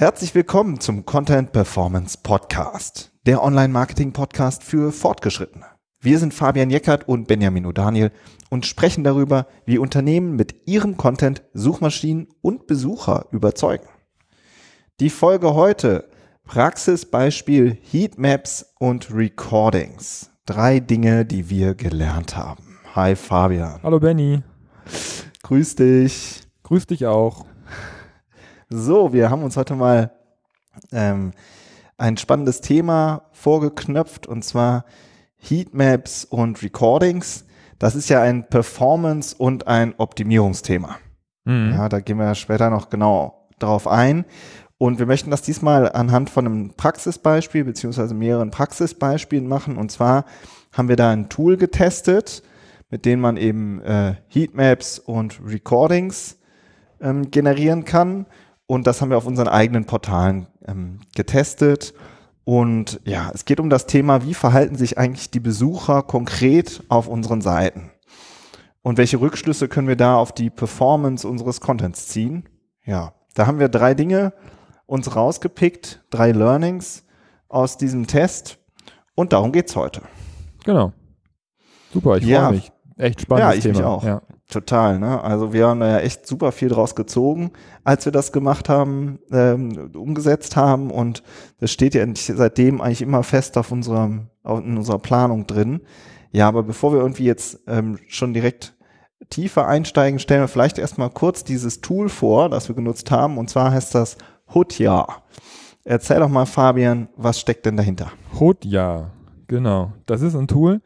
Herzlich willkommen zum Content Performance Podcast, der Online-Marketing-Podcast für Fortgeschrittene. Wir sind Fabian Jeckert und Benjamin O'Daniel und sprechen darüber, wie Unternehmen mit ihrem Content Suchmaschinen und Besucher überzeugen. Die Folge heute Praxisbeispiel Heatmaps und Recordings. Drei Dinge, die wir gelernt haben. Hi Fabian. Hallo Benny. Grüß dich. Grüß dich auch. So, wir haben uns heute mal ähm, ein spannendes Thema vorgeknöpft und zwar Heatmaps und Recordings. Das ist ja ein Performance- und ein Optimierungsthema. Mhm. Ja, da gehen wir später noch genau drauf ein. Und wir möchten das diesmal anhand von einem Praxisbeispiel beziehungsweise mehreren Praxisbeispielen machen. Und zwar haben wir da ein Tool getestet, mit dem man eben äh, Heatmaps und Recordings ähm, generieren kann. Und das haben wir auf unseren eigenen Portalen ähm, getestet. Und ja, es geht um das Thema, wie verhalten sich eigentlich die Besucher konkret auf unseren Seiten? Und welche Rückschlüsse können wir da auf die Performance unseres Contents ziehen? Ja, da haben wir drei Dinge uns rausgepickt, drei Learnings aus diesem Test und darum geht's heute. Genau. Super, ich ja. freue mich. Echt spannend. Ja, ich Thema. mich auch. Ja. Total, ne? Also wir haben da ja echt super viel draus gezogen, als wir das gemacht haben, ähm, umgesetzt haben und das steht ja seitdem eigentlich immer fest auf unserem, in unserer Planung drin. Ja, aber bevor wir irgendwie jetzt ähm, schon direkt tiefer einsteigen, stellen wir vielleicht erstmal kurz dieses Tool vor, das wir genutzt haben. Und zwar heißt das Hutja. Erzähl doch mal, Fabian, was steckt denn dahinter? Hutja, genau. Das ist ein Tool,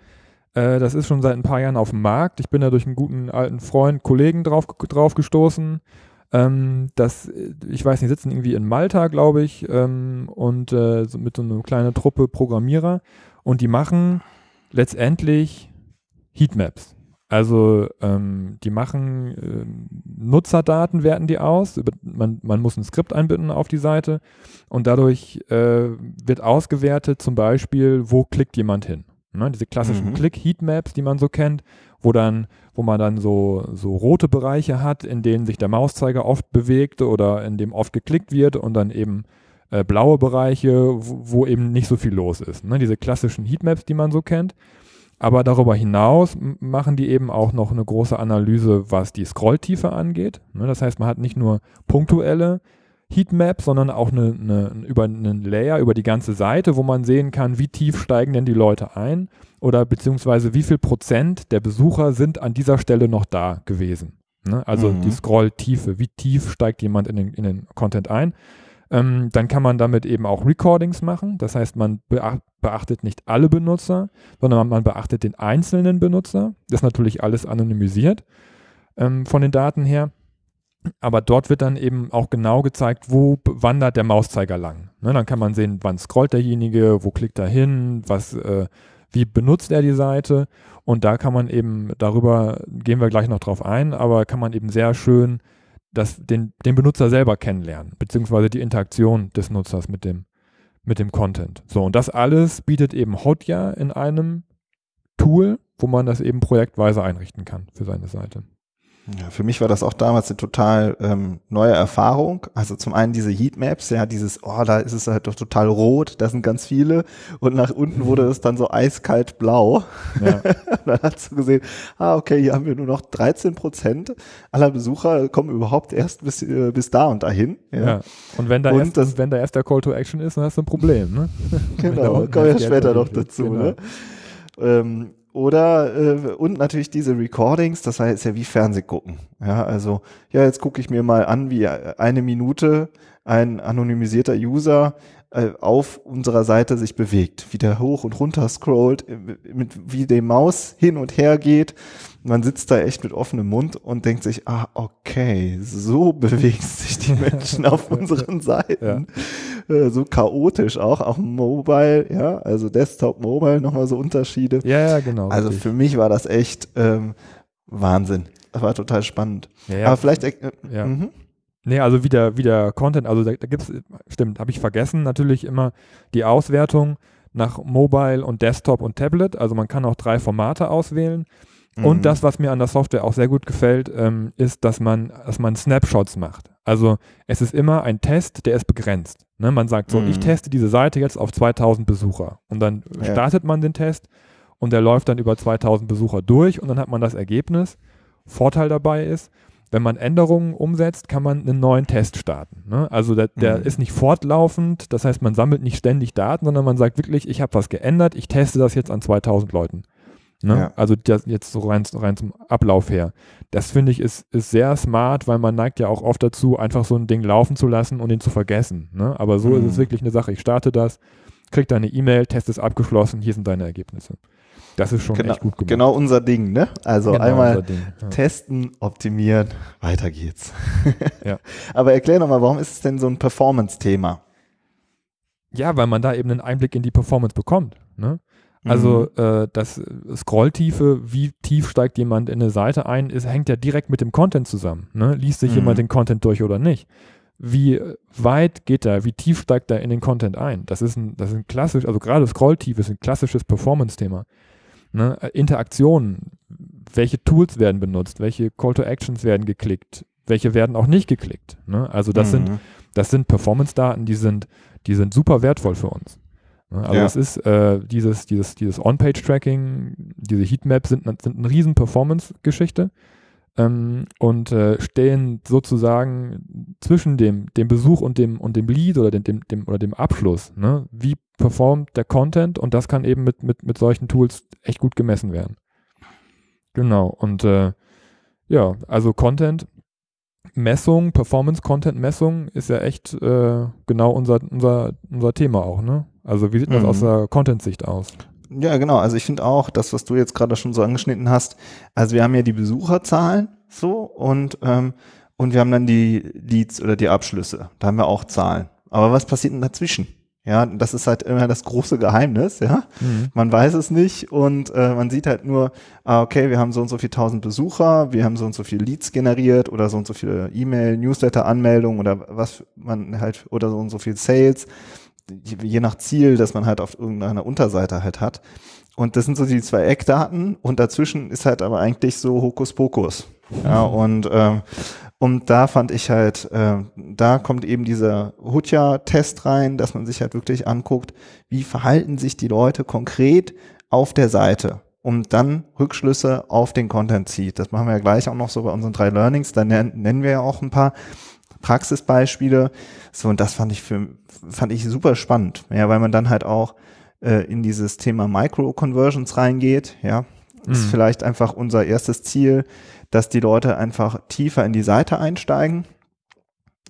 äh, das ist schon seit ein paar Jahren auf dem Markt. Ich bin da durch einen guten alten Freund, Kollegen drauf, drauf gestoßen. Ähm, das, ich weiß nicht, sitzen irgendwie in Malta, glaube ich, ähm, und äh, mit so einer kleinen Truppe Programmierer. Und die machen letztendlich Heatmaps. Also ähm, die machen äh, Nutzerdaten, werten die aus. Man, man, muss ein Skript einbinden auf die Seite und dadurch äh, wird ausgewertet, zum Beispiel, wo klickt jemand hin. Ne? Diese klassischen mhm. Click-Heatmaps, die man so kennt, wo dann, wo man dann so, so rote Bereiche hat, in denen sich der Mauszeiger oft bewegt oder in dem oft geklickt wird und dann eben äh, blaue Bereiche, wo, wo, eben nicht so viel los ist. Ne? Diese klassischen Heatmaps, die man so kennt. Aber darüber hinaus machen die eben auch noch eine große Analyse, was die Scrolltiefe angeht. Ne, das heißt, man hat nicht nur punktuelle Heatmaps, sondern auch eine, eine, über einen Layer über die ganze Seite, wo man sehen kann, wie tief steigen denn die Leute ein oder beziehungsweise wie viel Prozent der Besucher sind an dieser Stelle noch da gewesen. Ne? Also mhm. die Scrolltiefe, wie tief steigt jemand in den, in den Content ein. Ähm, dann kann man damit eben auch Recordings machen. Das heißt, man beachtet nicht alle Benutzer, sondern man beachtet den einzelnen Benutzer. Das ist natürlich alles anonymisiert ähm, von den Daten her. Aber dort wird dann eben auch genau gezeigt, wo wandert der Mauszeiger lang. Ne, dann kann man sehen, wann scrollt derjenige, wo klickt er hin, was, äh, wie benutzt er die Seite. Und da kann man eben, darüber gehen wir gleich noch drauf ein, aber kann man eben sehr schön das, den, den Benutzer selber kennenlernen, beziehungsweise die Interaktion des Nutzers mit dem, mit dem Content. So, und das alles bietet eben Hotja in einem Tool, wo man das eben projektweise einrichten kann für seine Seite. Ja, für mich war das auch damals eine total ähm, neue Erfahrung. Also zum einen diese Heatmaps, ja, dieses, oh, da ist es halt doch total rot, da sind ganz viele und nach unten wurde es dann so eiskalt blau. Ja. dann hast du gesehen, ah, okay, hier haben wir nur noch 13 Prozent aller Besucher kommen überhaupt erst bis, äh, bis da und dahin. Ja. ja. Und wenn da, und erst, das, wenn da erst der Call to Action ist, dann hast du ein Problem, ne? genau, kommen wir später noch dazu, genau. ne? Ähm, oder äh, und natürlich diese Recordings, das heißt ja wie Fernseh gucken. Ja, also ja, jetzt gucke ich mir mal an, wie eine Minute ein anonymisierter User äh, auf unserer Seite sich bewegt, wie der hoch und runter scrollt, äh, mit, wie die Maus hin und her geht. Man sitzt da echt mit offenem Mund und denkt sich, ah, okay, so bewegen sich die Menschen auf unseren Seiten. Ja. Äh, so chaotisch auch, auch Mobile, ja, also Desktop, Mobile, nochmal so Unterschiede. Ja, ja, genau. Also richtig. für mich war das echt ähm, Wahnsinn. Das war total spannend. Ja, ja. Aber vielleicht, äh, ja. Mhm. Nee, also wieder, wieder Content, also da, da gibt es, stimmt, habe ich vergessen, natürlich immer die Auswertung nach Mobile und Desktop und Tablet. Also man kann auch drei Formate auswählen. Mhm. Und das, was mir an der Software auch sehr gut gefällt, ähm, ist, dass man, dass man Snapshots macht. Also es ist immer ein Test, der ist begrenzt. Ne? Man sagt so, Mhm. ich teste diese Seite jetzt auf 2000 Besucher und dann Ja. startet man den Test und der läuft dann über 2000 Besucher durch und dann hat man das Ergebnis. Vorteil dabei ist, wenn man Änderungen umsetzt, kann man einen neuen Test starten. Ne? Also der, der Mhm. ist nicht fortlaufend, das heißt, man sammelt nicht ständig Daten, sondern man sagt wirklich, ich habe was geändert, ich teste das jetzt an 2000 Leuten. Ne? Ja. Also das jetzt so rein, rein zum Ablauf her. Das finde ich ist, ist sehr smart, weil man neigt ja auch oft dazu, einfach so ein Ding laufen zu lassen und ihn zu vergessen. Ne? Aber so ist es Mhm. wirklich eine Sache. Ich starte das, krieg deine E-Mail, Test ist abgeschlossen, hier sind deine Ergebnisse. Das ist schon Genau, echt gut gemacht. genau unser Ding, ne? Also Genau einmal Ding, ja. testen, optimieren, weiter geht's. Ja. Aber erklär nochmal, warum ist es denn so ein Performance-Thema? Ja, weil man da eben einen Einblick in die Performance bekommt. Ne? Also Mhm. äh, das Scrolltiefe, wie tief steigt jemand in eine Seite ein, ist, hängt ja direkt mit dem Content zusammen. Ne? Liest sich Mhm. jemand den Content durch oder nicht? Wie weit geht er, wie tief steigt er in den Content ein? Das ist ein, das ist ein klassisch, also gerade Scrolltiefe ist ein klassisches Performance-Thema. Ne? Äh, Interaktionen, welche Tools werden benutzt, welche Call to Actions werden geklickt, welche werden auch nicht geklickt. Ne? Also das sind Mhm. das sind Performance-Daten, die sind, die sind super wertvoll für uns. Ne, Also Ja. es ist äh, dieses, dieses, dieses On-Page-Tracking, diese Heatmaps sind, sind eine riesen Performance-Geschichte ähm, und äh, stehen sozusagen zwischen dem, dem Besuch und dem, und dem Lead oder dem, dem, dem, oder dem Abschluss. Ne? Wie performt der Content und das kann eben mit, mit, mit solchen Tools echt gut gemessen werden. Genau, und äh, ja, also Content, Messung, Performance-Content-Messung ist ja echt äh, genau unser, unser, unser Thema auch, ne? Also wie sieht das Mhm. aus der Content-Sicht aus? Ja, genau. Also ich finde auch, das, was du jetzt gerade schon so angeschnitten hast, also wir haben ja die Besucherzahlen so und, ähm, und wir haben dann die Leads oder die Abschlüsse. Da haben wir auch Zahlen. Aber was passiert denn dazwischen? Ja, das ist halt immer das große Geheimnis, ja. Man weiß es nicht und äh, man sieht halt nur, ah, okay, wir haben so und so viel tausend Besucher, wir haben so und so viele Leads generiert oder so und so viele E-Mail, Newsletter-Anmeldungen oder was man halt, oder so und so viel Sales, je, nach Ziel, dass man halt auf irgendeiner Unterseite halt hat. Und das sind so die zwei Eckdaten und dazwischen ist halt aber eigentlich so Hokuspokus. Ja, und, ähm, und da fand ich halt, äh, da kommt eben dieser Hutja-Test rein, dass man sich halt wirklich anguckt, wie verhalten sich die Leute konkret auf der Seite und dann Rückschlüsse auf den Content zieht. Das machen wir ja gleich auch noch so bei unseren drei Learnings. Da nennen wir ja auch ein paar Praxisbeispiele. So, und das fand ich für, fand ich super spannend. Ja, weil man dann halt auch äh, in dieses Thema Micro-Conversions reingeht. Ja, ist Mhm. vielleicht einfach unser erstes Ziel, dass die Leute einfach tiefer in die Seite einsteigen.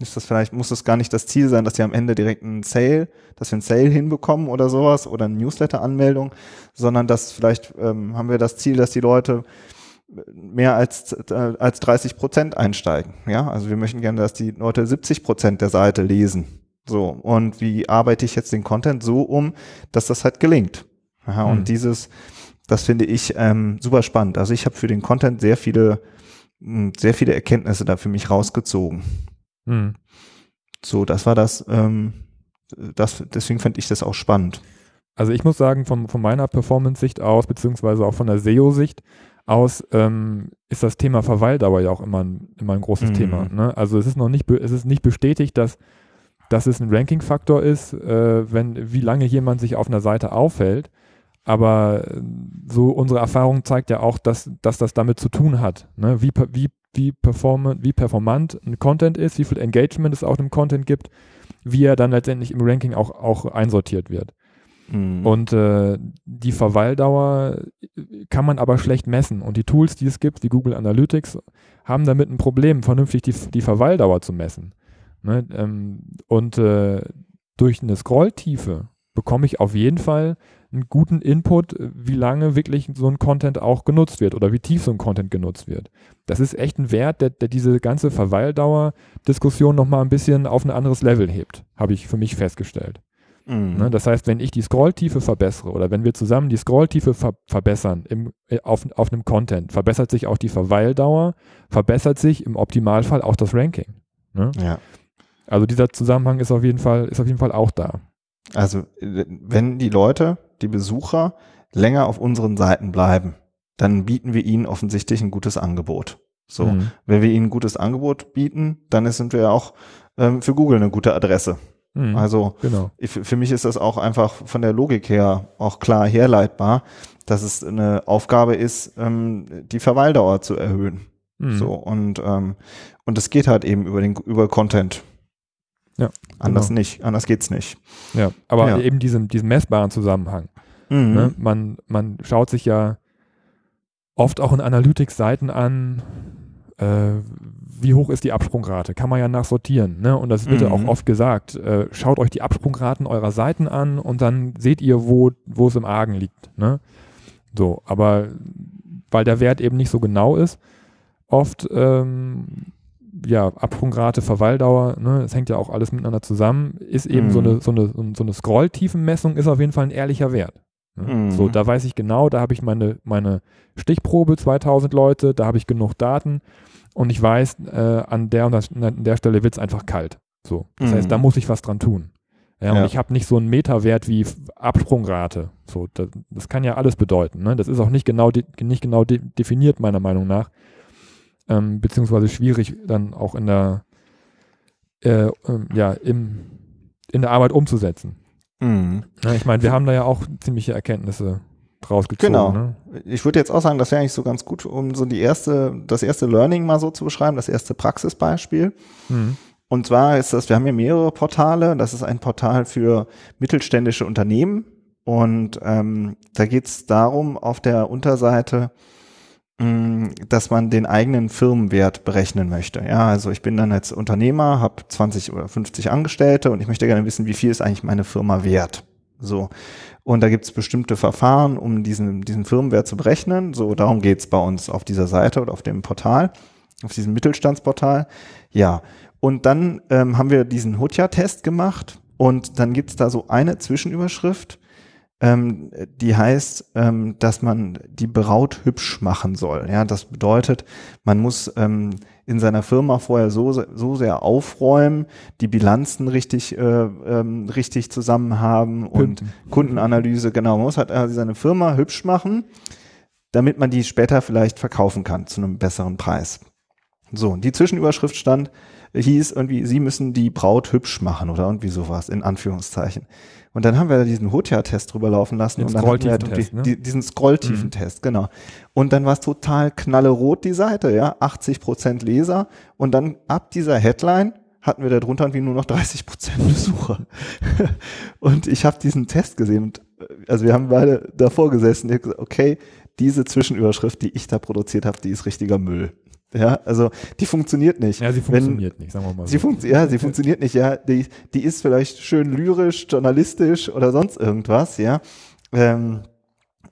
Ist das vielleicht, muss das gar nicht das Ziel sein, dass sie am Ende direkt einen Sale, dass wir einen Sale hinbekommen oder sowas oder eine Newsletter-Anmeldung, sondern dass vielleicht ähm, haben wir das Ziel, dass die Leute mehr als, als 30 Prozent einsteigen. Ja, also wir möchten gerne, dass die Leute 70 Prozent der Seite lesen. So. Und wie arbeite ich jetzt den Content so um, dass das halt gelingt? Ja, Mhm. und dieses, das finde ich ähm, super spannend. Also ich habe für den Content sehr viele, mh, sehr viele Erkenntnisse da für mich rausgezogen. Mhm. So, das war das, ähm, das, deswegen fand ich das auch spannend. Also ich muss sagen, von, von meiner Performance-Sicht aus, beziehungsweise auch von der SEO-Sicht aus, ähm, ist das Thema Verweildauer ja auch immer ein, immer ein großes Mhm. Thema. Ne? Also es ist noch nicht, es ist nicht bestätigt, dass, dass es ein Ranking-Faktor ist, äh, wenn, wie lange jemand sich auf einer Seite aufhält. Aber äh, so unsere Erfahrung zeigt ja auch, dass, dass das damit zu tun hat. Ne? Wie, wie, wie, performant, wie performant ein Content ist, wie viel Engagement es auch im Content gibt, wie er dann letztendlich im Ranking auch, auch einsortiert wird. Mhm. Und äh, die Verweildauer kann man aber schlecht messen. Und die Tools, die es gibt, wie Google Analytics, haben damit ein Problem, vernünftig die, die Verweildauer zu messen. Ne? Ähm, und äh, durch eine Scrolltiefe bekomme ich auf jeden Fall einen guten Input, wie lange wirklich so ein Content auch genutzt wird oder wie tief so ein Content genutzt wird. Das ist echt ein Wert, der, der diese ganze Verweildauer-Diskussion nochmal ein bisschen auf ein anderes Level hebt, habe ich für mich festgestellt. Mhm. Ne? Das heißt, wenn ich die Scrolltiefe verbessere oder wenn wir zusammen die Scrolltiefe ver verbessern im, äh, auf, auf einem Content, verbessert sich auch die Verweildauer, verbessert sich im Optimalfall auch das Ranking. Ne? ja. Also dieser Zusammenhang ist auf jeden Fall, ist auf jeden Fall auch da. Also, äh, wenn die Leute, die Besucher länger auf unseren Seiten bleiben, dann bieten wir ihnen offensichtlich ein gutes Angebot. So, mhm. wenn wir ihnen ein gutes Angebot bieten, dann sind wir ja auch ähm, für Google eine gute Adresse. Mhm. Also genau. ich, für mich ist das auch einfach von der Logik her auch klar herleitbar, dass es eine Aufgabe ist, ähm, die Verweildauer zu erhöhen. Mhm. So und ähm, und es geht halt eben über den über Content. Ja, anders genau. nicht, anders geht's nicht. Ja, aber ja. eben diesen diesen messbaren Zusammenhang. Mhm. Ne? Man man schaut sich ja oft auch in Analytics-Seiten an, wie hoch ist die Absprungrate? Kann man ja nachsortieren. Ne? Und das wird mhm. auch oft gesagt. Äh, schaut euch die Absprungraten eurer Seiten an und dann seht ihr, wo, wo es im Argen liegt. Ne? So, aber weil der Wert eben nicht so genau ist, oft ähm, ja, Absprungrate, Verweildauer, ne, es hängt ja auch alles miteinander zusammen, ist eben mhm. so eine, so eine, so eine Scrolltiefenmessung ist auf jeden Fall ein ehrlicher Wert. Ne? Mhm. So, da weiß ich genau, da habe ich meine, meine Stichprobe, 2000 Leute, da habe ich genug Daten und ich weiß, äh, an der und an der Stelle wird es einfach kalt. So. Das mhm. heißt, da muss ich was dran tun. Ja, ja. und ich habe nicht so einen Meterwert wie Absprungrate. So, das, das kann ja alles bedeuten. Ne? Das ist auch nicht genau, nicht genau de definiert, meiner Meinung nach. Ähm, beziehungsweise schwierig dann auch in der, äh, äh, ja, im, in der Arbeit umzusetzen. Mhm. Ja, ich meine, wir haben da ja auch ziemliche Erkenntnisse draus gezogen. Genau. Ne? Ich würde jetzt auch sagen, das wäre eigentlich so ganz gut, um so die erste, das erste Learning mal so zu beschreiben, das erste Praxisbeispiel. Mhm. Und zwar ist das, wir haben hier mehrere Portale. Das ist ein Portal für mittelständische Unternehmen. Und ähm, da geht es darum, auf der Unterseite Mm, dass man den eigenen Firmenwert berechnen möchte. Ja, also ich bin dann als Unternehmer, habe 20 oder 50 Angestellte und ich möchte gerne wissen, wie viel ist eigentlich meine Firma wert. So. Und da gibt es bestimmte Verfahren, um diesen, diesen Firmenwert zu berechnen. So, darum geht's bei uns auf dieser Seite oder auf dem Portal, auf diesem Mittelstandsportal. Ja. Und dann ähm, haben wir diesen Hutja-Test gemacht und dann gibt's da so eine Zwischenüberschrift, ähm, die heißt, ähm, dass man die Braut hübsch machen soll. Ja, das bedeutet, man muss ähm, in seiner Firma vorher so, so sehr aufräumen, die Bilanzen richtig, äh, ähm, richtig zusammen haben und Kundenanalyse, genau, man muss halt also seine Firma hübsch machen, damit man die später vielleicht verkaufen kann zu einem besseren Preis. So, die Zwischenüberschrift stand, hieß irgendwie, Sie müssen die Braut hübsch machen oder irgendwie sowas, in Anführungszeichen. Und dann haben wir diesen Hotia-Test drüber laufen lassen Den und dann hatten wir die, ne? die, diesen Scrolltiefen-Test, mhm. genau. Und dann war es total knallerot, die Seite, ja, 80 Prozent Leser. Und dann ab dieser Headline hatten wir da drunter irgendwie nur noch 30 Prozent Besucher. und ich habe diesen Test gesehen und also wir haben beide davor gesessen und gesagt, okay, diese Zwischenüberschrift, die ich da produziert habe, die ist richtiger Müll. Ja, also die funktioniert nicht. Ja, sie funktioniert Wenn, nicht, sagen wir mal so. Sie funkt, ja, sie funktioniert nicht, ja. Die, die ist vielleicht schön lyrisch, journalistisch oder sonst irgendwas, ja. Ähm,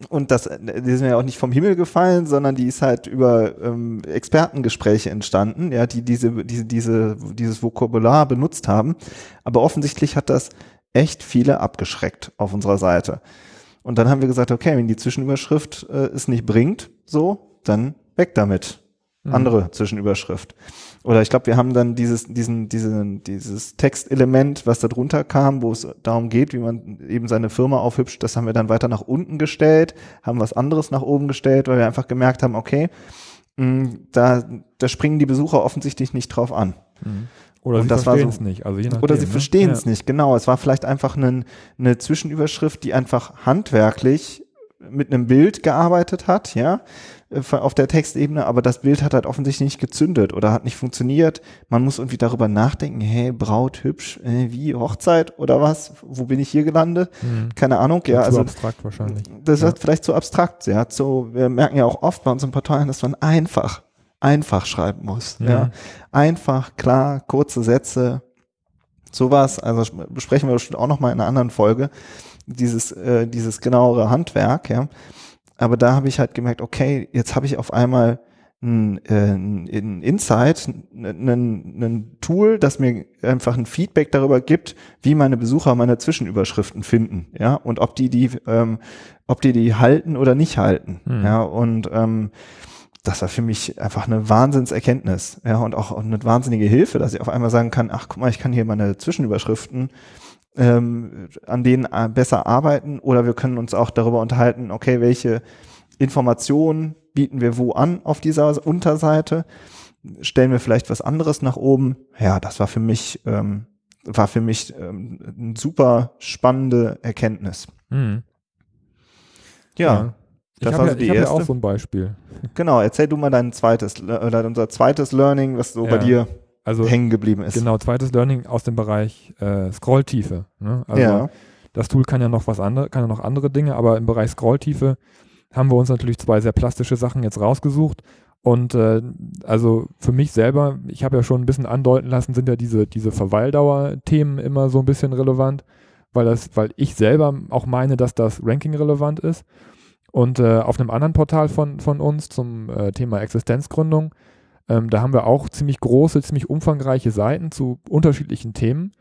und das, die sind ja auch nicht vom Himmel gefallen, sondern die ist halt über ähm, Expertengespräche entstanden, ja, die diese, diese, diese, dieses Vokabular benutzt haben. Aber offensichtlich hat das echt viele abgeschreckt auf unserer Seite. Und dann haben wir gesagt, okay, wenn die Zwischenüberschrift äh, es nicht bringt, so, dann weg damit. Mhm. andere Zwischenüberschrift. Oder ich glaube, wir haben dann dieses, diesen, diesen, dieses Textelement, was da drunter kam, wo es darum geht, wie man eben seine Firma aufhübscht, das haben wir dann weiter nach unten gestellt, haben was anderes nach oben gestellt, weil wir einfach gemerkt haben, okay, mh, mm, da, da springen die Besucher offensichtlich nicht drauf an. Mhm. Oder und sie verstehen es so, nicht. Also nachdem, oder sie ne? verstehen es ja. nicht, genau. Es war vielleicht einfach eine, eine Zwischenüberschrift, die einfach handwerklich mit einem Bild gearbeitet hat, ja, äh, auf der Textebene, aber das Bild hat halt offensichtlich nicht gezündet oder hat nicht funktioniert. Man muss irgendwie darüber nachdenken, hey, Braut, hübsch, äh, wie, Hochzeit oder was? Wo bin ich hier gelandet? Mhm. Keine Ahnung, ja. Zu also, abstrakt wahrscheinlich. Das ja. ist vielleicht zu abstrakt, ja. So, wir merken ja auch oft bei unseren Portalen, dass man einfach, einfach schreiben muss, mhm. ja. Einfach, klar, kurze Sätze, sowas, also besprechen wir bestimmt auch nochmal in einer anderen Folge, dieses, äh, dieses genauere Handwerk, ja. Aber da habe ich halt gemerkt, okay, jetzt habe ich auf einmal ein, äh, ein Insight, ein, ein Tool, das mir einfach ein Feedback darüber gibt, wie meine Besucher meine Zwischenüberschriften finden, ja, und ob die die, ähm, ob die die halten oder nicht halten, mhm. ja, und ähm, das war für mich einfach eine Wahnsinnserkenntnis, ja, und auch eine wahnsinnige Hilfe, dass ich auf einmal sagen kann, ach guck mal, ich kann hier meine Zwischenüberschriften ähm, an denen äh, besser arbeiten oder wir können uns auch darüber unterhalten, okay, welche Informationen bieten wir wo an auf dieser Unterseite? Stellen wir vielleicht was anderes nach oben? Ja, das war für mich, ähm, war für mich ähm, eine super spannende Erkenntnis. Mhm. Ja, Ja. Das war ja, so die ich hab ja erste. auch so ein Beispiel. genau. Erzähl du mal dein zweites, oder unser zweites Learning, was so Ja. bei dir Also hängen geblieben ist. genau, zweites Learning aus dem Bereich äh, Scrolltiefe. Ne? Also ja. das Tool kann ja noch was andere, kann ja noch andere Dinge, aber im Bereich Scrolltiefe haben wir uns natürlich zwei sehr plastische Sachen jetzt rausgesucht. Und äh, also für mich selber, ich habe ja schon ein bisschen andeuten lassen, sind ja diese, diese Verweildauer-Themen immer so ein bisschen relevant, weil das, weil ich selber auch meine, dass das Ranking relevant ist. Und äh, auf einem anderen Portal von, von uns zum äh, Thema Existenzgründung, ähm, da haben wir auch ziemlich große, ziemlich umfangreiche Seiten zu unterschiedlichen Themen.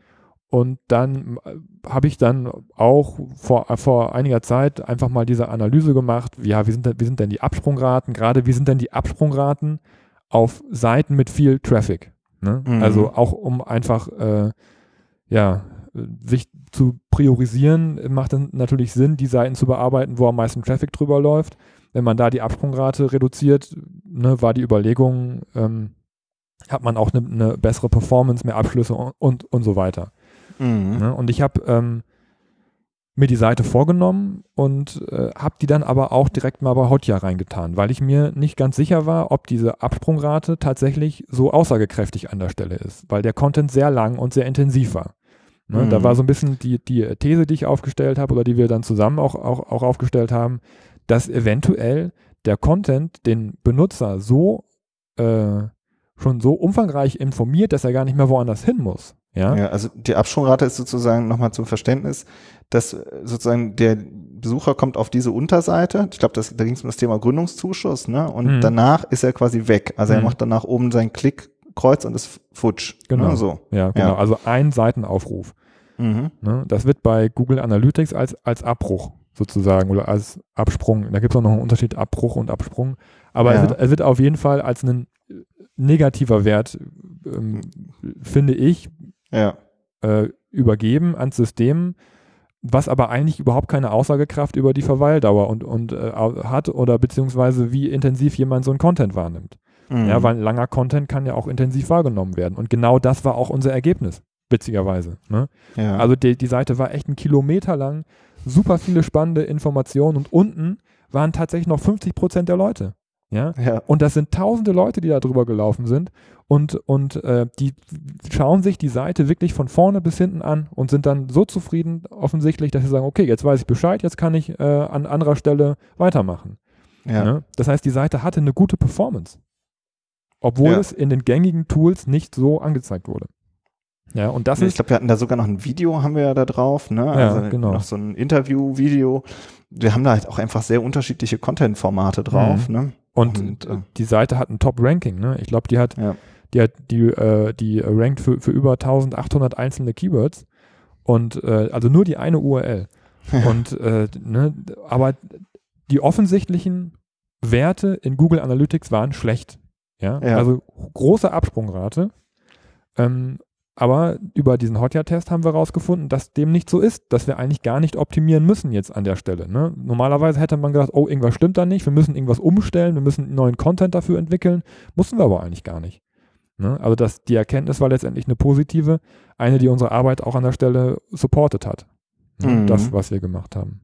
Und dann äh, habe ich dann auch vor, äh, vor einiger Zeit einfach mal diese Analyse gemacht, ja, wie sind, denn, wie sind denn die Absprungraten, gerade wie sind denn die Absprungraten auf Seiten mit viel Traffic. Ne? Mhm. Also auch um einfach, äh, ja, sich zu priorisieren, macht dann natürlich Sinn, die Seiten zu bearbeiten, wo am meisten Traffic drüber läuft. Wenn man da die Absprungrate reduziert, ne, war die Überlegung, ähm, hat man auch eine ne bessere Performance, mehr Abschlüsse und, und, und so weiter. Mhm. Ne? Und ich habe ähm, mir die Seite vorgenommen und äh, habe die dann aber auch direkt mal bei Hotjar reingetan, weil ich mir nicht ganz sicher war, ob diese Absprungrate tatsächlich so aussagekräftig an der Stelle ist, weil der Content sehr lang und sehr intensiv war. Ne? Da Mhm. war so ein bisschen die, die These, die ich aufgestellt habe oder die wir dann zusammen auch, auch, auch aufgestellt haben, dass eventuell der Content den Benutzer so äh, schon so umfangreich informiert, dass er gar nicht mehr woanders hin muss. Ja, Ja, also die Absprungrate ist sozusagen nochmal zum Verständnis, dass äh, sozusagen der Besucher kommt auf diese Unterseite. Ich glaube, da ging es um das Thema Gründungszuschuss, ne? Und Mhm. danach ist er quasi weg. Also er Mhm. macht danach oben sein Klickkreuz und ist futsch. Genau. Ne? So. ja, genau. Ja. Also ein Seitenaufruf. Mhm. Ne? Das wird bei Google Analytics als, als Abbruch sozusagen oder als Absprung. Da gibt es auch noch einen Unterschied Abbruch und Absprung. Aber Ja. es, wird, es wird auf jeden Fall als ein äh, negativer Wert, ähm, finde ich, Ja. äh, übergeben ans System, was aber eigentlich überhaupt keine Aussagekraft über die Verweildauer und, und äh, hat oder beziehungsweise wie intensiv jemand so einen Content wahrnimmt. Mhm. Ja, weil langer Content kann ja auch intensiv wahrgenommen werden. Und genau das war auch unser Ergebnis, witzigerweise. Ne? ja. Also die, die Seite war echt ein Kilometer lang, super viele spannende Informationen und unten waren tatsächlich noch 50 Prozent der Leute. Ja? ja. Und das sind tausende Leute, die da drüber gelaufen sind und, und äh, die schauen sich die Seite wirklich von vorne bis hinten an und sind dann so zufrieden offensichtlich, dass sie sagen, okay, jetzt weiß ich Bescheid, jetzt kann ich äh, an anderer Stelle weitermachen. ja. Ne? Das heißt, die Seite hatte eine gute Performance. Obwohl Ja. es in den gängigen Tools nicht so angezeigt wurde. Ja, und das ich ist, glaube, wir hatten da sogar noch ein Video, haben wir ja da drauf, ne? Ja, Also genau. noch so ein Interview-Video. Wir haben da halt auch einfach sehr unterschiedliche Content-Formate drauf, ne? und, und, äh, die Seite hat ein Top-Ranking. Ne? Ich glaube, die hat, Ja. die hat, die, äh, die rankt für, für über 1800 einzelne Keywords. Und äh, also nur die eine URL. Und äh, ne, aber die offensichtlichen Werte in Google Analytics waren schlecht. Ja, Ja. also große Absprungrate. Ähm, aber über diesen Hotjar-Test haben wir herausgefunden, dass dem nicht so ist, dass wir eigentlich gar nicht optimieren müssen jetzt an der Stelle. Ne? Normalerweise hätte man gedacht, oh, irgendwas stimmt da nicht, wir müssen irgendwas umstellen, wir müssen neuen Content dafür entwickeln. Mussten wir aber eigentlich gar nicht. Ne? Also das, die Erkenntnis war letztendlich eine positive, eine, die unsere Arbeit auch an der Stelle supportet hat. Ne? Mhm. Das, was wir gemacht haben.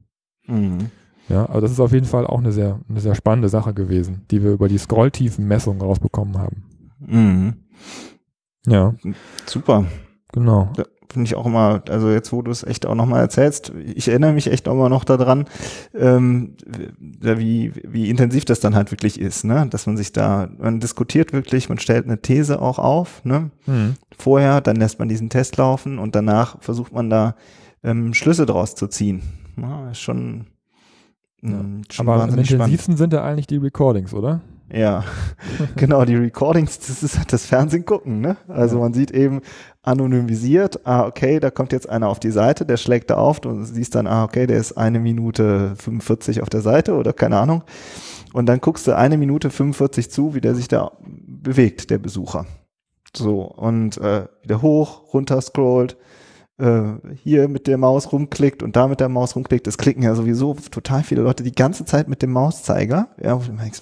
Mhm. Ja, also das ist auf jeden Fall auch eine sehr, eine sehr spannende Sache gewesen, die wir über die Scrolltiefenmessung rausbekommen haben. Mhm. Ja, Super. genau. Finde ich auch immer, also jetzt, wo du es echt auch nochmal erzählst, ich erinnere mich echt auch immer noch daran, ähm, wie, wie intensiv das dann halt wirklich ist, ne? Dass man sich da, man diskutiert wirklich, man stellt eine These auch auf, ne? Hm. Vorher, dann lässt man diesen Test laufen und danach versucht man da ähm, Schlüsse draus zu ziehen. Ja, ist schon, ähm, schon Aber am wahnsinnig spannend. intensivsten sind ja eigentlich die Recordings, oder? Ja, genau, die Recordings, das ist halt das Fernsehen gucken, ne? Also Ja. man sieht eben anonymisiert, ah, okay, da kommt jetzt einer auf die Seite, der schlägt da auf, du siehst dann, ah, okay, der ist eine Minute 45 auf der Seite oder keine Ahnung. Und dann guckst du eine Minute 45 zu, wie der sich da bewegt, der Besucher. So, und äh, wieder hoch, runter scrollt, äh, hier mit der Maus rumklickt und da mit der Maus rumklickt. Es klicken ja sowieso total viele Leute die ganze Zeit mit dem Mauszeiger. Ja, denkst,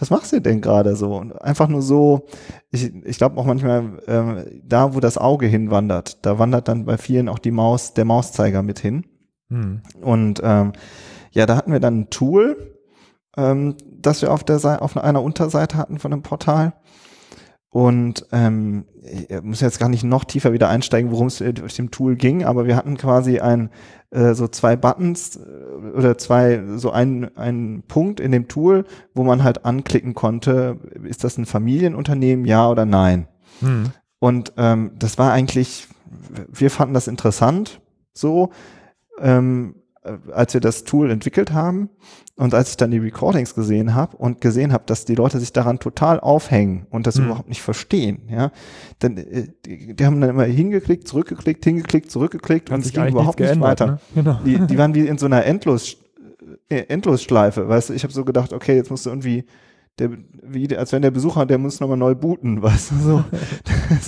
was, machst du denn gerade so? Und einfach nur so, ich, ich glaube auch manchmal, ähm, da wo das Auge hinwandert, da wandert dann bei vielen auch die Maus, der Mauszeiger mit hin. Hm. Und ähm, ja, da hatten wir dann ein Tool, ähm, das wir auf der Seite, auf einer Unterseite hatten von dem Portal. Und ähm, ich muss jetzt gar nicht noch tiefer wieder einsteigen, worum es durch dem Tool ging, aber wir hatten quasi ein äh, so zwei Buttons äh, oder zwei so ein ein Punkt in dem Tool, wo man halt anklicken konnte, ist das ein Familienunternehmen, ja oder nein. Hm. Und ähm, das war eigentlich, wir fanden das interessant, so. Ähm, äh, als wir das Tool entwickelt haben und als ich dann die Recordings gesehen habe und gesehen habe, dass die Leute sich daran total aufhängen und das mhm. überhaupt nicht verstehen, ja, dann äh, die, die, haben dann immer hingeklickt, zurückgeklickt, hingeklickt, zurückgeklickt Hat und es ging überhaupt nicht geändert, weiter. Ne? Genau. Die, die waren wie in so einer Endlos äh, Endlosschleife, weißt du, ich habe so gedacht, okay, jetzt musst du irgendwie der, wie, als wenn der Besucher, der muss nochmal neu booten, weißt du, so.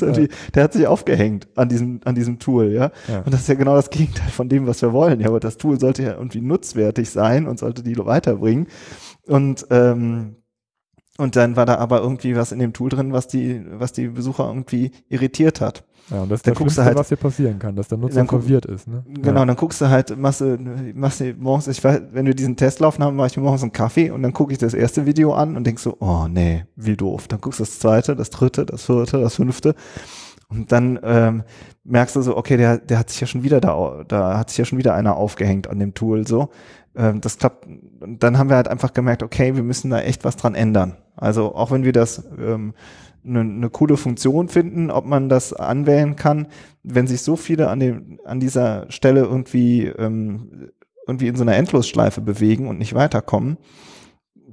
ja. Der hat sich aufgehängt an diesem, an diesem Tool, ja? ja? Und das ist ja genau das Gegenteil von dem, was wir wollen, ja. Aber das Tool sollte ja irgendwie nutzwertig sein und sollte die weiterbringen. Und, ähm, und dann war da aber irgendwie was in dem Tool drin, was die, was die Besucher irgendwie irritiert hat. Ja, und das ist dann das Schlimmste, halt, was hier passieren kann, dass der Nutzer verwirrt ist. Ne? Genau, ja. dann guckst du halt, machst du, machst du morgens, ich weiß, wenn wir diesen Test laufen haben, mache ich mir morgens einen Kaffee und dann gucke ich das erste Video an und denk so, oh nee, wie doof. Dann guckst du das zweite, das dritte, das vierte, das fünfte. Und dann ähm, merkst du so, okay, der, der hat sich ja schon wieder da, da hat sich ja schon wieder einer aufgehängt an dem Tool so. Ähm, das klappt. Und dann haben wir halt einfach gemerkt, okay, wir müssen da echt was dran ändern. Also auch wenn wir das ähm, eine, eine coole Funktion finden, ob man das anwählen kann, wenn sich so viele an dem an dieser Stelle irgendwie ähm, irgendwie in so einer Endlosschleife bewegen und nicht weiterkommen,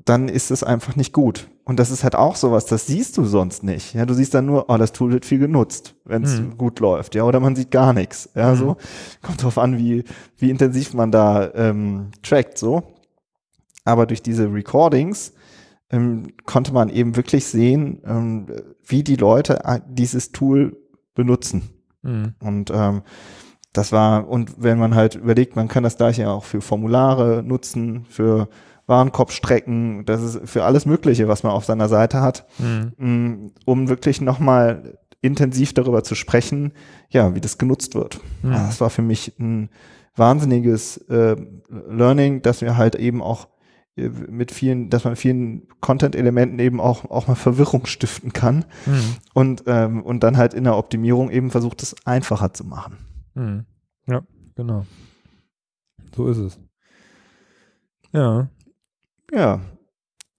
dann ist es einfach nicht gut. Und das ist halt auch sowas, das siehst du sonst nicht. Ja, du siehst dann nur, oh, das Tool wird viel genutzt, wenn es mhm. gut läuft, ja, oder man sieht gar nichts. Ja, mhm. so kommt drauf an, wie wie intensiv man da ähm, trackt, so. Aber durch diese Recordings ähm, konnte man eben wirklich sehen, ähm, wie die Leute äh, dieses Tool benutzen. Mhm. Und ähm, das war, und wenn man halt überlegt, man kann das gleiche auch für Formulare nutzen, für Warenkorbstrecken, das ist für alles Mögliche, was man auf seiner Seite hat, mhm. Mm, um wirklich nochmal intensiv darüber zu sprechen, ja, wie das genutzt wird. Mhm. Das war für mich ein wahnsinniges äh, Learning, dass wir halt eben auch mit vielen, dass man vielen Content-Elementen eben auch, auch mal Verwirrung stiften kann mhm. und, ähm, und dann halt in der Optimierung eben versucht, es einfacher zu machen. Mhm. Ja, genau. So ist es. Ja. Ja.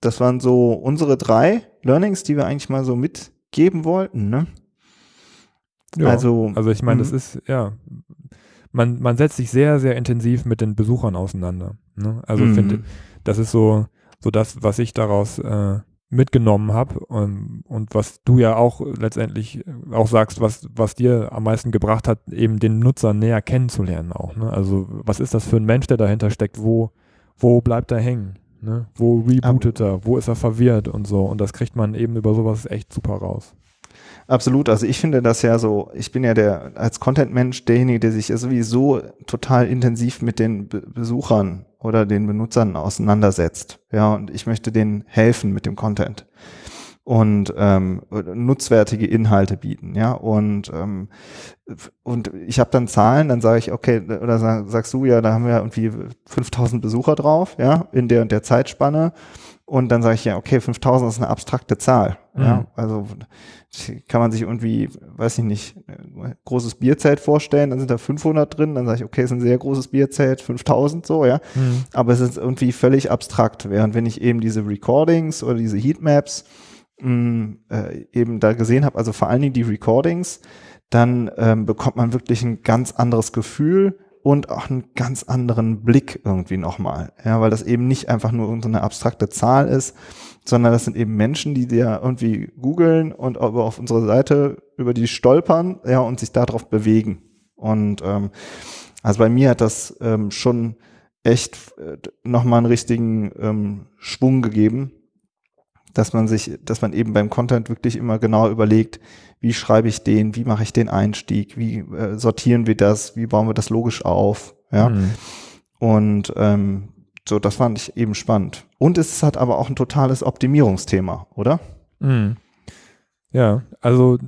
Das waren so unsere drei Learnings, die wir eigentlich mal so mitgeben wollten, ne? Ja, also, also ich meine, das mhm. ist, ja, man, man setzt sich sehr, sehr intensiv mit den Besuchern auseinander. Ne? Also mhm. finde das ist so, so das, was ich daraus äh, mitgenommen habe und, und was du ja auch letztendlich auch sagst, was, was dir am meisten gebracht hat, eben den Nutzer näher kennenzulernen auch. Ne? Also was ist das für ein Mensch, der dahinter steckt? Wo, wo bleibt er hängen? Ne? Wo rebootet er? Wo ist er verwirrt und so? Und das kriegt man eben über sowas echt super raus. Absolut. Also ich finde das ja so, ich bin ja der als Content-Mensch derjenige, der sich sowieso total intensiv mit den Be Besuchern oder den Benutzern auseinandersetzt. Ja, und ich möchte denen helfen mit dem Content und ähm, nutzwertige Inhalte bieten, ja und ähm, und ich habe dann Zahlen, dann sage ich okay oder sag, sagst du ja, da haben wir irgendwie 5000 Besucher drauf, ja in der und der Zeitspanne und dann sage ich ja okay 5000 ist eine abstrakte Zahl, mhm. ja also kann man sich irgendwie, weiß ich nicht, großes Bierzelt vorstellen, dann sind da 500 drin, dann sage ich, okay, ist ein sehr großes Bierzelt, 5000 so, ja. Mhm. Aber es ist irgendwie völlig abstrakt, während wenn ich eben diese Recordings oder diese Heatmaps mh, mm, äh, eben da gesehen habe, also vor allen Dingen die Recordings, dann ähm, bekommt man wirklich ein ganz anderes Gefühl und auch einen ganz anderen Blick irgendwie nochmal, ja, weil das eben nicht einfach nur irgendeine abstrakte Zahl ist, sondern das sind eben Menschen, die dir irgendwie googeln und auf unsere Seite über die stolpern, ja, und sich darauf bewegen. Und ähm, also bei mir hat das ähm, schon echt äh, nochmal einen richtigen ähm, Schwung gegeben, dass man sich, dass man eben beim Content wirklich immer genau überlegt, wie schreibe ich den, wie mache ich den Einstieg, wie äh, sortieren wir das, wie bauen wir das logisch auf, ja. Mhm. Und ähm, so, das fand ich eben spannend. Und es hat aber auch ein totales Optimierungsthema, oder? Mhm. Ja, also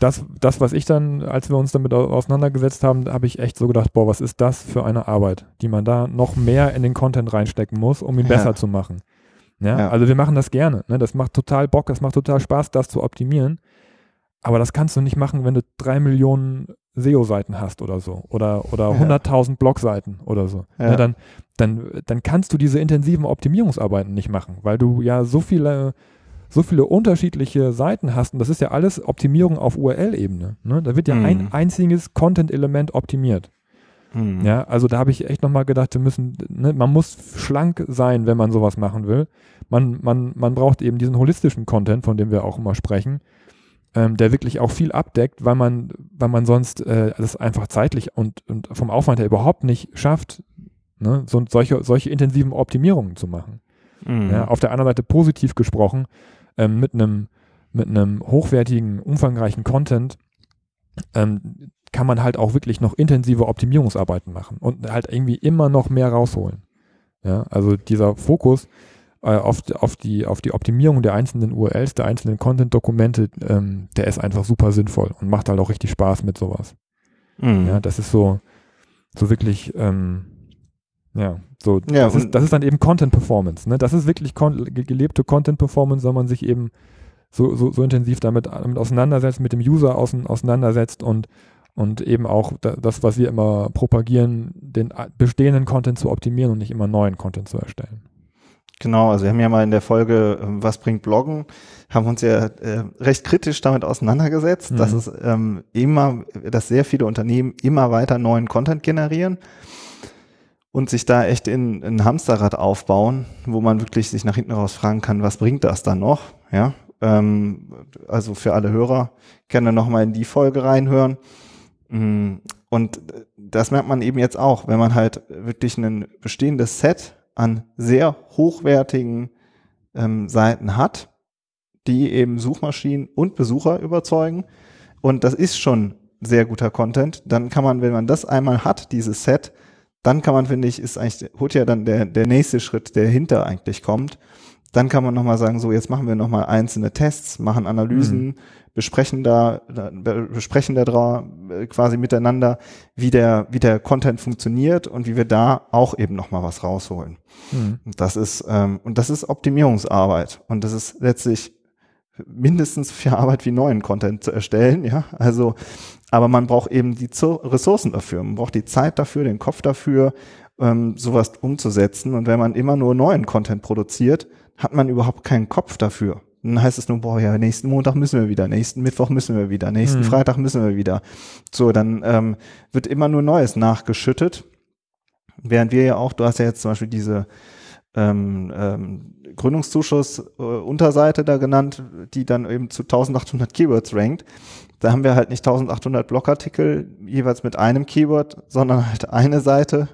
das, das, was ich dann, als wir uns damit auseinandergesetzt haben, habe ich echt so gedacht, boah, was ist das für eine Arbeit, die man da noch mehr in den Content reinstecken muss, um ihn ja. besser zu machen. Ja, ja, also wir machen das gerne. Ne? Das macht total Bock, das macht total Spaß, das zu optimieren. Aber das kannst du nicht machen, wenn du drei Millionen SEO-Seiten hast oder so. Oder, oder ja. 100.000 Blog-Seiten oder so. Ja. Ne? Dann, dann, dann kannst du diese intensiven Optimierungsarbeiten nicht machen, weil du ja so viele, so viele unterschiedliche Seiten hast. Und das ist ja alles Optimierung auf URL-Ebene. Ne? Da wird ja mhm. ein einziges Content-Element optimiert. Mhm. Ja, also da habe ich echt nochmal gedacht, wir müssen, ne, man muss schlank sein, wenn man sowas machen will. Man, man, man braucht eben diesen holistischen Content, von dem wir auch immer sprechen, ähm, der wirklich auch viel abdeckt, weil man, weil man sonst äh, das einfach zeitlich und, und vom Aufwand her überhaupt nicht schafft, ne, so, solche, solche intensiven Optimierungen zu machen. Mhm. Ja, auf der anderen Seite positiv gesprochen, ähm, mit einem mit einem hochwertigen, umfangreichen Content, ähm, kann man halt auch wirklich noch intensive Optimierungsarbeiten machen und halt irgendwie immer noch mehr rausholen. Ja, also dieser Fokus auf, auf, die, auf die Optimierung der einzelnen URLs, der einzelnen Content-Dokumente, ähm, der ist einfach super sinnvoll und macht halt auch richtig Spaß mit sowas. Mhm. Ja, das ist so, so wirklich, ähm, ja, so, ja, das, ist, das ist dann eben Content Performance. Ne? Das ist wirklich kon gelebte Content Performance, wenn man sich eben so, so, so intensiv damit, damit auseinandersetzt, mit dem User außen, auseinandersetzt und und eben auch das, was wir immer propagieren, den bestehenden Content zu optimieren und nicht immer neuen Content zu erstellen. Genau, also wir haben ja mal in der Folge ähm, Was bringt Bloggen, haben uns ja äh, recht kritisch damit auseinandergesetzt, mhm. dass es ähm, immer, dass sehr viele Unternehmen immer weiter neuen Content generieren und sich da echt in ein Hamsterrad aufbauen, wo man wirklich sich nach hinten raus fragen kann, was bringt das dann noch? Ja, ähm, also für alle Hörer gerne nochmal in die Folge reinhören. Mm, und das merkt man eben jetzt auch, wenn man halt wirklich ein bestehendes Set an sehr hochwertigen ähm, Seiten hat, die eben Suchmaschinen und Besucher überzeugen. Und das ist schon sehr guter Content. Dann kann man, wenn man das einmal hat, dieses Set, dann kann man, finde ich, ist eigentlich, holt ja dann der, der nächste Schritt, der hinter eigentlich kommt. Dann kann man nochmal sagen, so jetzt machen wir nochmal einzelne Tests, machen Analysen, mhm besprechen da, besprechen da drauf, äh, quasi miteinander, wie der, wie der Content funktioniert und wie wir da auch eben nochmal was rausholen. Mhm. Und das ist, ähm, und das ist Optimierungsarbeit. Und das ist letztlich mindestens viel Arbeit wie neuen Content zu erstellen, ja. Also, aber man braucht eben die Ressourcen dafür. Man braucht die Zeit dafür, den Kopf dafür, ähm, sowas umzusetzen. Und wenn man immer nur neuen Content produziert, hat man überhaupt keinen Kopf dafür. Dann heißt es nur, boah, ja, nächsten Montag müssen wir wieder, nächsten Mittwoch müssen wir wieder, nächsten mhm. Freitag müssen wir wieder. So, dann ähm, wird immer nur Neues nachgeschüttet. Während wir ja auch, du hast ja jetzt zum Beispiel diese ähm, ähm, Gründungszuschuss äh, da genannt, die dann eben zu 1800 Keywords rankt. Da haben wir halt nicht 1800 Blogartikel jeweils mit einem Keyword, sondern halt eine Seite,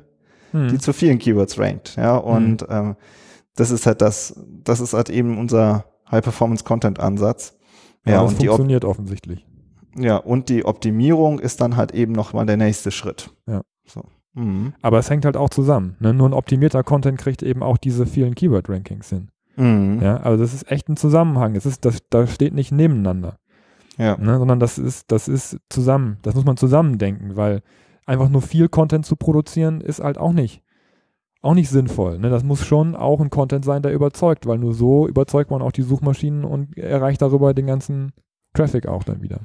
hm. die zu vielen Keywords rankt. Ja, und hm. ähm, das ist halt das, das ist halt eben unser High-Performance-Content-Ansatz. Ja, ja, das und funktioniert offensichtlich. Ja, und die Optimierung ist dann halt eben nochmal der nächste Schritt. Ja. So. Mhm. Aber es hängt halt auch zusammen. Ne? Nur ein optimierter Content kriegt eben auch diese vielen Keyword-Rankings hin. Mhm. Ja, also das ist echt ein Zusammenhang. Es ist, das, da steht nicht nebeneinander. Ja. Ne? Sondern das ist, das ist zusammen. Das muss man zusammendenken, weil einfach nur viel Content zu produzieren ist halt auch nicht auch nicht sinnvoll. Ne? Das muss schon auch ein Content sein, der überzeugt, weil nur so überzeugt man auch die Suchmaschinen und erreicht darüber den ganzen Traffic auch dann wieder.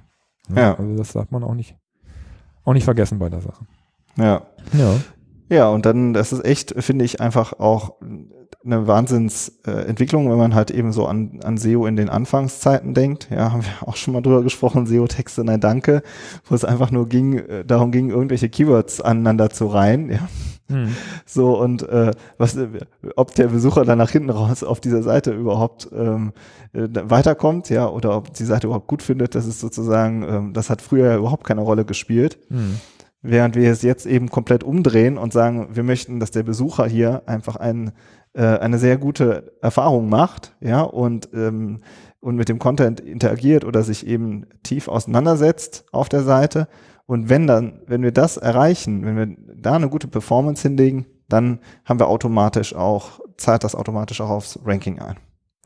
Ne? Ja. Also das darf man auch nicht, auch nicht vergessen bei der Sache. Ja. Ja. Ja, und dann, das ist echt, finde ich, einfach auch eine Wahnsinnsentwicklung, äh, wenn man halt eben so an, an SEO in den Anfangszeiten denkt. Ja, haben wir auch schon mal drüber gesprochen, SEO-Texte, nein, danke, wo es einfach nur ging, äh, darum ging, irgendwelche Keywords aneinander zu reihen. Ja. Hm. So, und äh, was, ob der Besucher dann nach hinten raus auf dieser Seite überhaupt ähm, äh, weiterkommt, ja, oder ob die Seite überhaupt gut findet, das ist sozusagen, ähm, das hat früher überhaupt keine Rolle gespielt. Hm. während wir es jetzt eben komplett umdrehen und sagen, wir möchten, dass der Besucher hier einfach ein, äh, eine sehr gute Erfahrung macht, ja, und, ähm, und mit dem Content interagiert oder sich eben tief auseinandersetzt auf der Seite. Und wenn dann, wenn wir das erreichen, wenn wir da eine gute Performance hinlegen, dann haben wir automatisch auch, zahlt das automatisch auch aufs Ranking ein.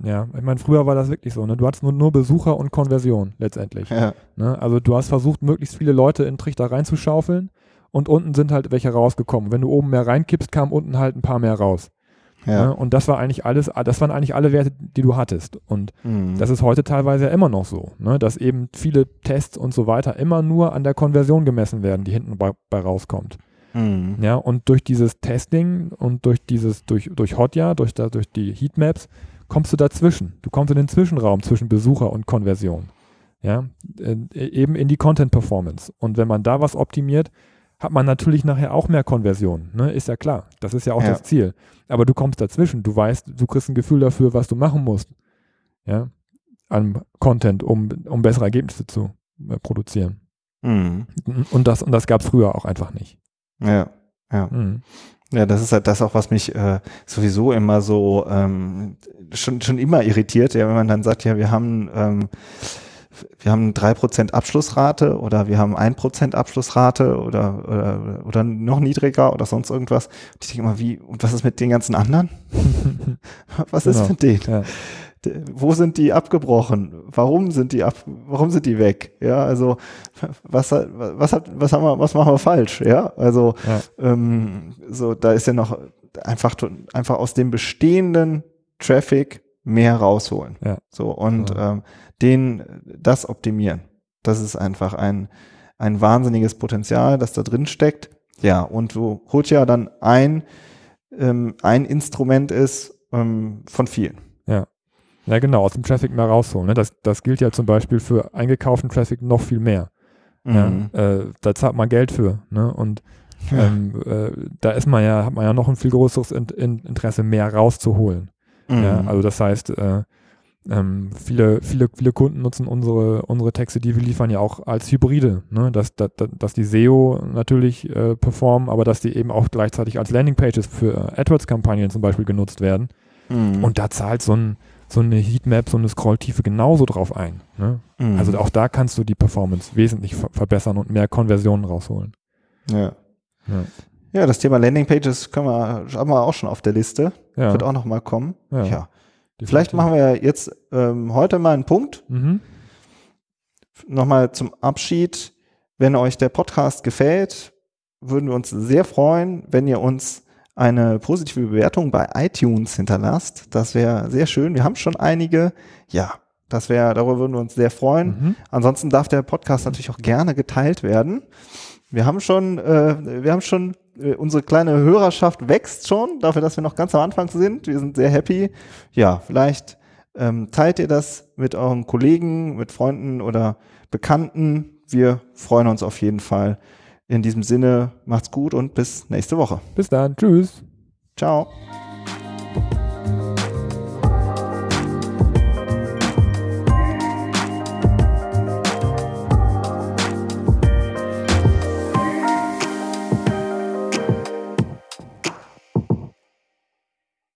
Ja, ich meine, früher war das wirklich so, ne? Du hattest nur, nur Besucher und Konversion letztendlich. Ja. Ne? Also du hast versucht, möglichst viele Leute in Trichter reinzuschaufeln und unten sind halt welche rausgekommen. Wenn du oben mehr reinkippst, kamen unten halt ein paar mehr raus. Ja. Ne? Und das war eigentlich alles, das waren eigentlich alle Werte, die du hattest. Und Mhm. das ist heute teilweise ja immer noch so, ne? dass eben viele Tests und so weiter immer nur an der Konversion gemessen werden, die hinten bei, bei rauskommt. Mhm. Ja, und durch dieses Testing und durch dieses, durch, durch Hotjar, durch, da, durch die Heatmaps, kommst du dazwischen. Du kommst in den Zwischenraum zwischen Besucher und Konversion. Ja, äh, eben in die Content Performance. Und wenn man da was optimiert, hat man natürlich nachher auch mehr Konversion. Ne? Ist ja klar. Das ist ja auch Ja. das Ziel. Aber du kommst dazwischen. Du weißt, du kriegst ein Gefühl dafür, was du machen musst. Ja, an Content, um, um bessere Ergebnisse zu äh, produzieren. Mhm. Und das, und das gab es früher auch einfach nicht. Ja, ja. Mhm. Ja, das ist halt das auch, was mich äh, sowieso immer so ähm, schon, schon immer irritiert, ja, wenn man dann sagt, ja, wir haben ähm, wir haben drei Prozent Abschlussrate oder wir haben ein Prozent Abschlussrate oder, oder oder noch niedriger oder sonst irgendwas. Und ich denke immer, wie und was ist mit den ganzen anderen? Was ist Genau. mit denen? Ja. Wo sind die abgebrochen? Warum sind die ab? Warum sind die weg? Ja, also was was hat was haben wir was machen wir falsch? Ja, also Ja. ähm, so da ist ja noch einfach einfach aus dem bestehenden Traffic mehr rausholen. Ja. So und Ja. ähm, den das optimieren. Das ist einfach ein ein wahnsinniges Potenzial, das da drin steckt. Ja, und wo Hotja dann ein ähm, ein Instrument ist ähm, von vielen. Ja, genau, aus dem Traffic mehr rausholen. Ne? Das, das gilt ja zum Beispiel für eingekauften Traffic noch viel mehr. Mhm. Ja? Äh, da zahlt man Geld für. Ne? Und Ja. ähm, äh, da ist man ja, hat man ja noch ein viel größeres in, in Interesse, mehr rauszuholen. Ja? Mhm. Also das heißt, äh, ähm, viele, viele, viele Kunden nutzen unsere, unsere Texte, die wir liefern, ja auch als Hybride. Ne? Dass, dass, dass die SEO natürlich äh, performen, aber dass die eben auch gleichzeitig als Landingpages für äh, AdWords-Kampagnen zum Beispiel genutzt werden. Mhm. Und da zahlt so, ein, so eine Heatmap, so eine Scrolltiefe genauso drauf ein. Ne? Mhm. Also auch da kannst du die Performance wesentlich ver verbessern und mehr Konversionen rausholen. ja. Ja. Ja, das Thema Landingpages können wir, haben wir auch schon auf der Liste. Ja, Wird auch noch mal kommen. Ja. Ja. Vielleicht machen wir jetzt ähm, heute mal einen Punkt. Mhm. Nochmal zum Abschied. Wenn euch der Podcast gefällt, würden wir uns sehr freuen, wenn ihr uns eine positive Bewertung bei iTunes hinterlasst. Das wäre sehr schön. Wir haben schon einige. Ja, das wäre, darüber würden wir uns sehr freuen. Mhm. Ansonsten darf der Podcast natürlich auch gerne geteilt werden. Wir haben schon, äh, wir haben schon, unsere kleine Hörerschaft wächst schon, dafür, dass wir noch ganz am Anfang sind. Wir sind sehr happy. Ja, vielleicht ähm, teilt ihr das mit euren Kollegen, mit Freunden oder Bekannten. Wir freuen uns auf jeden Fall. In diesem Sinne, macht's gut und bis nächste Woche. Bis dann. Tschüss. Ciao.